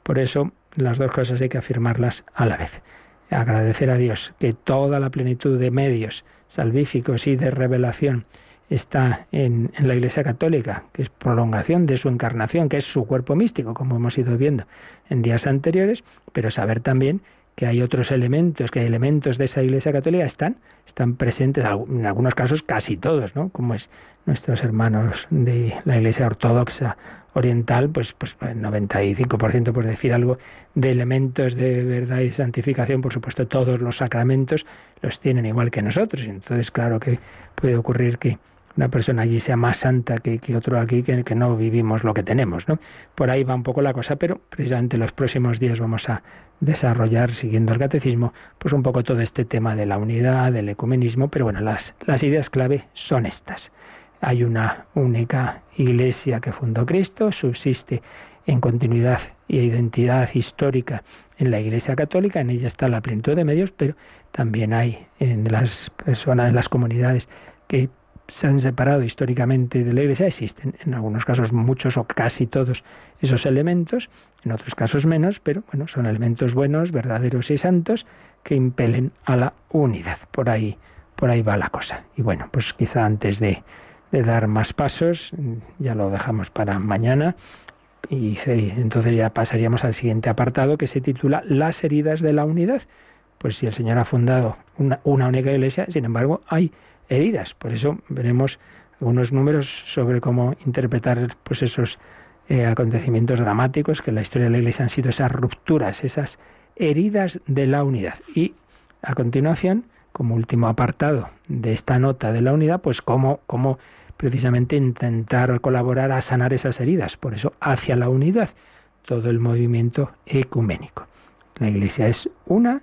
Por eso las dos cosas hay que afirmarlas a la vez. Agradecer a Dios que toda la plenitud de medios salvíficos y de revelación está en, la Iglesia Católica, que es prolongación de su encarnación, que es su cuerpo místico, como hemos ido viendo en días anteriores, pero saber también que hay otros elementos, que hay elementos de esa Iglesia Católica están, están presentes, en algunos casos casi todos, ¿no? Como es nuestros hermanos de la Iglesia Ortodoxa oriental, pues, pues el 95% por decir algo de elementos de verdad y santificación, por supuesto todos los sacramentos los tienen igual que nosotros. Entonces, claro que puede ocurrir que una persona allí sea más santa que, otro aquí, que, que, no vivimos lo que tenemos. ¿no? Por ahí va un poco la cosa, pero precisamente los próximos días vamos a desarrollar, siguiendo el catecismo, pues un poco todo este tema de la unidad, del ecumenismo, pero bueno, las, las ideas clave son estas. Hay una única iglesia que fundó Cristo, subsiste en continuidad y identidad histórica en la Iglesia Católica, en ella está la plenitud de medios, pero también hay en las personas, en las comunidades que se han separado históricamente de la Iglesia, existen en algunos casos muchos o casi todos esos elementos, en otros casos menos, pero bueno, son elementos buenos, verdaderos y santos que impelen a la unidad. Por ahí, por ahí va la cosa. Y bueno, pues quizá antes de, de dar más pasos, ya lo dejamos para mañana, y entonces ya pasaríamos al siguiente apartado que se titula Las heridas de la unidad. Pues si el Señor ha fundado una, una única iglesia, sin embargo, hay heridas. Por eso veremos algunos números sobre cómo interpretar pues esos eh, acontecimientos dramáticos que en la historia de la Iglesia han sido esas rupturas, esas heridas de la unidad. Y a continuación, como último apartado de esta nota de la unidad, pues cómo, cómo precisamente intentar colaborar a sanar esas heridas. Por eso, hacia la unidad, todo el movimiento ecuménico. La Iglesia es una,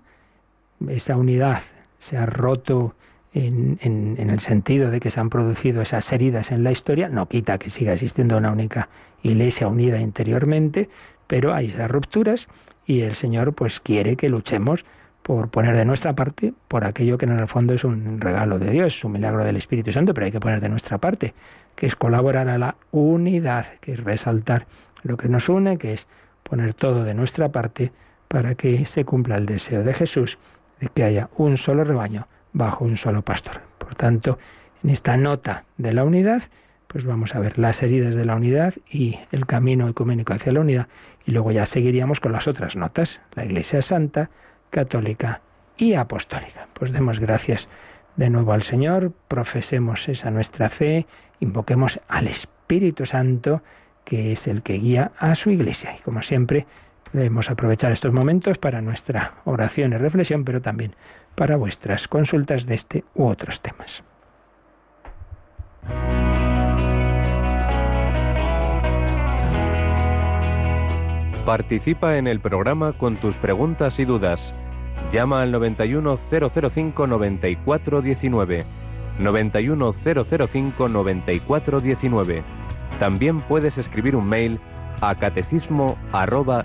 esa unidad se ha roto en, el sentido de que se han producido esas heridas en la historia, no quita que siga existiendo una única iglesia unida interiormente, pero hay esas rupturas y el Señor pues quiere que luchemos por poner de nuestra parte por aquello que en el fondo es un regalo de Dios, un milagro del Espíritu Santo, pero hay que poner de nuestra parte, que es colaborar a la unidad, que es resaltar lo que nos une, que es poner todo de nuestra parte para que se cumpla el deseo de Jesús de que haya un solo rebaño bajo un solo pastor. Por tanto, en esta nota de la unidad, pues vamos a ver las heridas de la unidad y el camino ecuménico hacia la unidad, y luego ya seguiríamos con las otras notas, la Iglesia Santa, Católica y Apostólica. Pues demos gracias de nuevo al Señor, profesemos esa nuestra fe, invoquemos al Espíritu Santo, que es el que guía a su Iglesia. Y como siempre, podemos aprovechar estos momentos para nuestra oración y reflexión, pero también para vuestras consultas de este u otros temas. Participa en el programa con tus preguntas y dudas. Llama al 91005 9419. 91005 9419. También puedes escribir un mail a catecismo arroba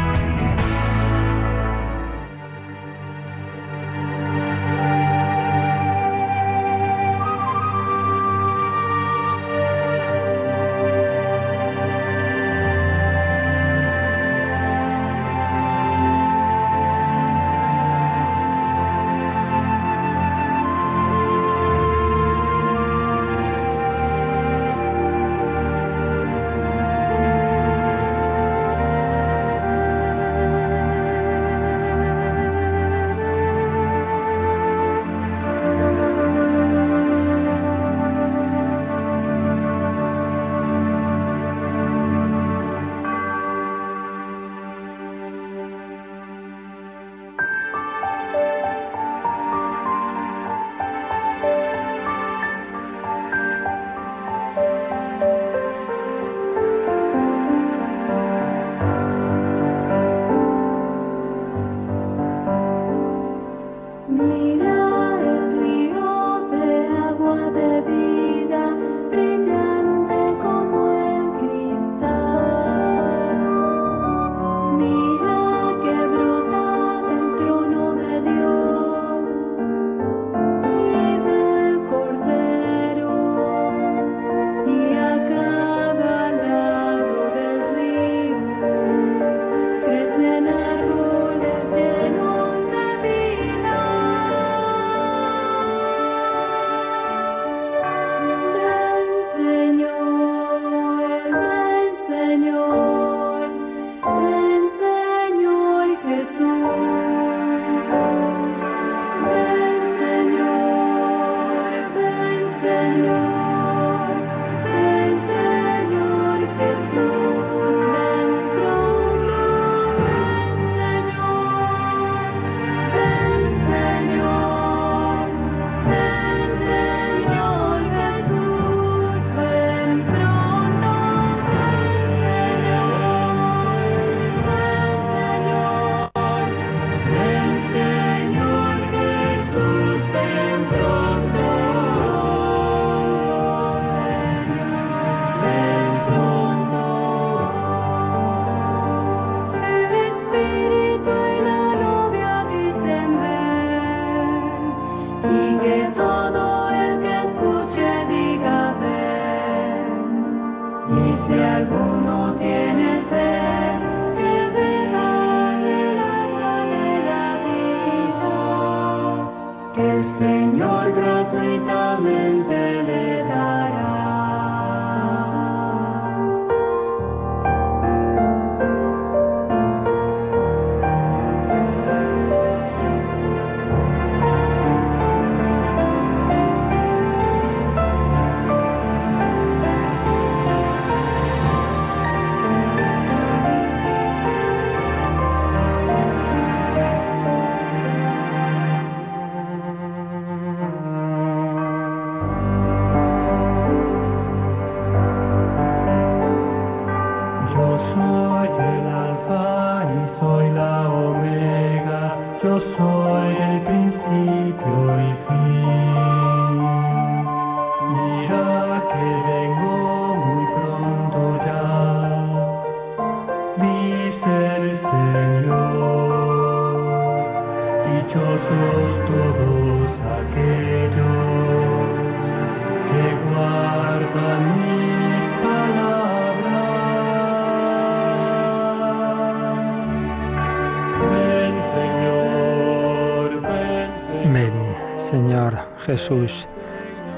Jesús,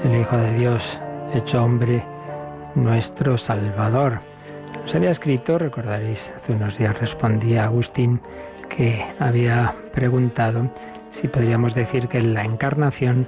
el Hijo de Dios, hecho hombre, nuestro Salvador. Os había escrito, recordaréis, hace unos días respondía Agustín que había preguntado si podríamos decir que en la encarnación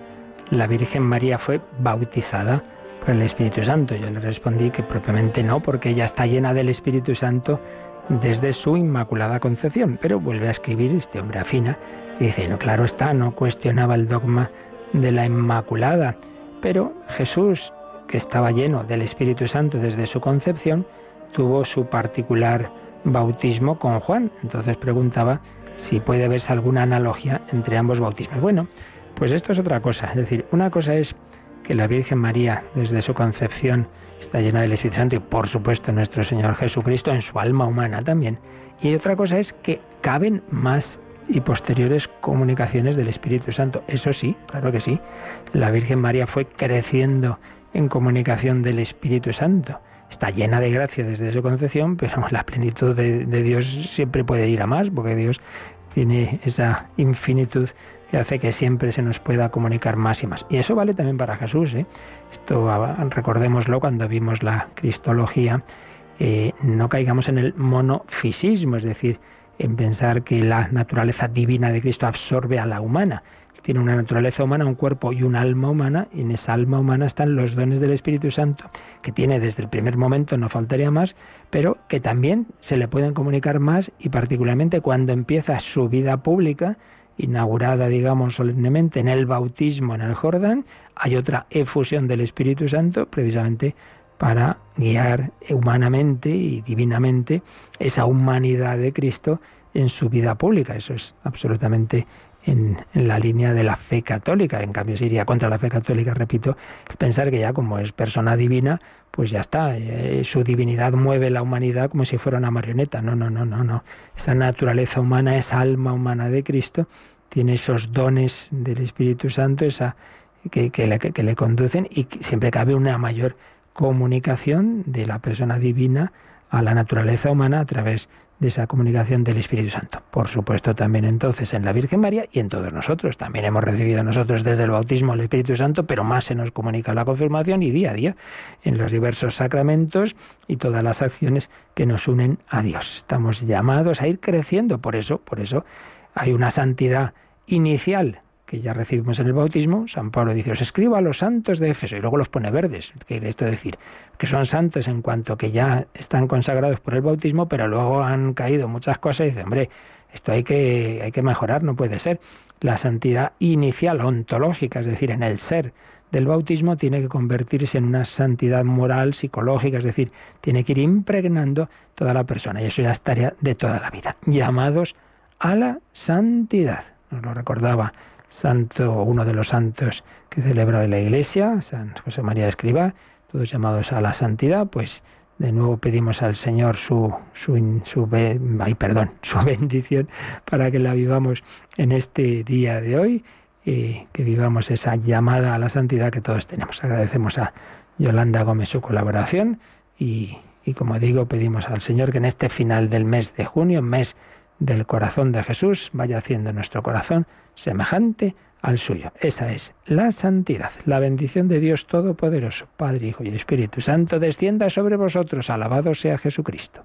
la Virgen María fue bautizada por el Espíritu Santo. Yo le respondí que propiamente no, porque ella está llena del Espíritu Santo desde su Inmaculada Concepción. Pero vuelve a escribir, este hombre afina, y dice, no, claro está, no cuestionaba el dogma de la Inmaculada, pero Jesús, que estaba lleno del Espíritu Santo desde su concepción, tuvo su particular bautismo con Juan. Entonces preguntaba si puede verse alguna analogía entre ambos bautismos. Bueno, pues esto es otra cosa. Es decir, una cosa es que la Virgen María, desde su concepción, está llena del Espíritu Santo y, por supuesto, nuestro Señor Jesucristo en su alma humana también. Y otra cosa es que caben más y posteriores comunicaciones del Espíritu Santo. Eso sí, claro que sí. La Virgen María fue creciendo en comunicación del Espíritu Santo. Está llena de gracia desde su concepción, pero la plenitud de, Dios siempre puede ir a más, porque Dios tiene esa infinitud que hace que siempre se nos pueda comunicar más y más. Y eso vale también para Jesús. ¿eh? Esto recordémoslo cuando vimos la cristología. Eh, no caigamos en el monofisismo, es decir, en pensar que la naturaleza divina de Cristo absorbe a la humana. Tiene una naturaleza humana, un cuerpo y un alma humana, y en esa alma humana están los dones del Espíritu Santo, que tiene desde el primer momento, no faltaría más, pero que también se le pueden comunicar más y particularmente cuando empieza su vida pública, inaugurada, digamos, solemnemente en el bautismo en el Jordán, hay otra efusión del Espíritu Santo precisamente para guiar humanamente y divinamente esa humanidad de Cristo en su vida pública. Eso es absolutamente en, la línea de la fe católica. En cambio, se iría contra la fe católica, repito, pensar que ya como es persona divina, pues ya está, eh, su divinidad mueve la humanidad como si fuera una marioneta. No, no, no, no, no. Esa naturaleza humana, esa alma humana de Cristo, tiene esos dones del Espíritu Santo, esa que, que, le, que le conducen y siempre cabe una mayor comunicación de la persona divina a la naturaleza humana a través de esa comunicación del Espíritu Santo. Por supuesto, también entonces en la Virgen María y en todos nosotros. También hemos recibido nosotros desde el bautismo el Espíritu Santo, pero más se nos comunica la confirmación y día a día en los diversos sacramentos y todas las acciones que nos unen a Dios. Estamos llamados a ir creciendo, por eso, por eso hay una santidad inicial que ya recibimos en el bautismo, San Pablo dice, os escribo a los santos de Éfeso, y luego los pone verdes. ¿Qué quiere esto decir? Que son santos en cuanto que ya están consagrados por el bautismo, pero luego han caído muchas cosas y dice, hombre, esto hay que, hay que mejorar, no puede ser. La santidad inicial, ontológica, es decir, en el ser del bautismo, tiene que convertirse en una santidad moral, psicológica, es decir, tiene que ir impregnando toda la persona, y eso ya es tarea de toda la vida. Llamados a la santidad. Nos lo recordaba santo, uno de los santos que celebra la Iglesia, San José María Escriba, todos llamados a la santidad, pues de nuevo pedimos al Señor su, su, su, ay, perdón, su bendición para que la vivamos en este día de hoy y que vivamos esa llamada a la santidad que todos tenemos. Agradecemos a Yolanda Gómez su colaboración y, y como digo, pedimos al Señor que en este final del mes de junio, mes del corazón de Jesús, vaya haciendo nuestro corazón semejante al suyo. Esa es la santidad. La bendición de Dios Todopoderoso, Padre, Hijo y Espíritu Santo, descienda sobre vosotros. Alabado sea Jesucristo.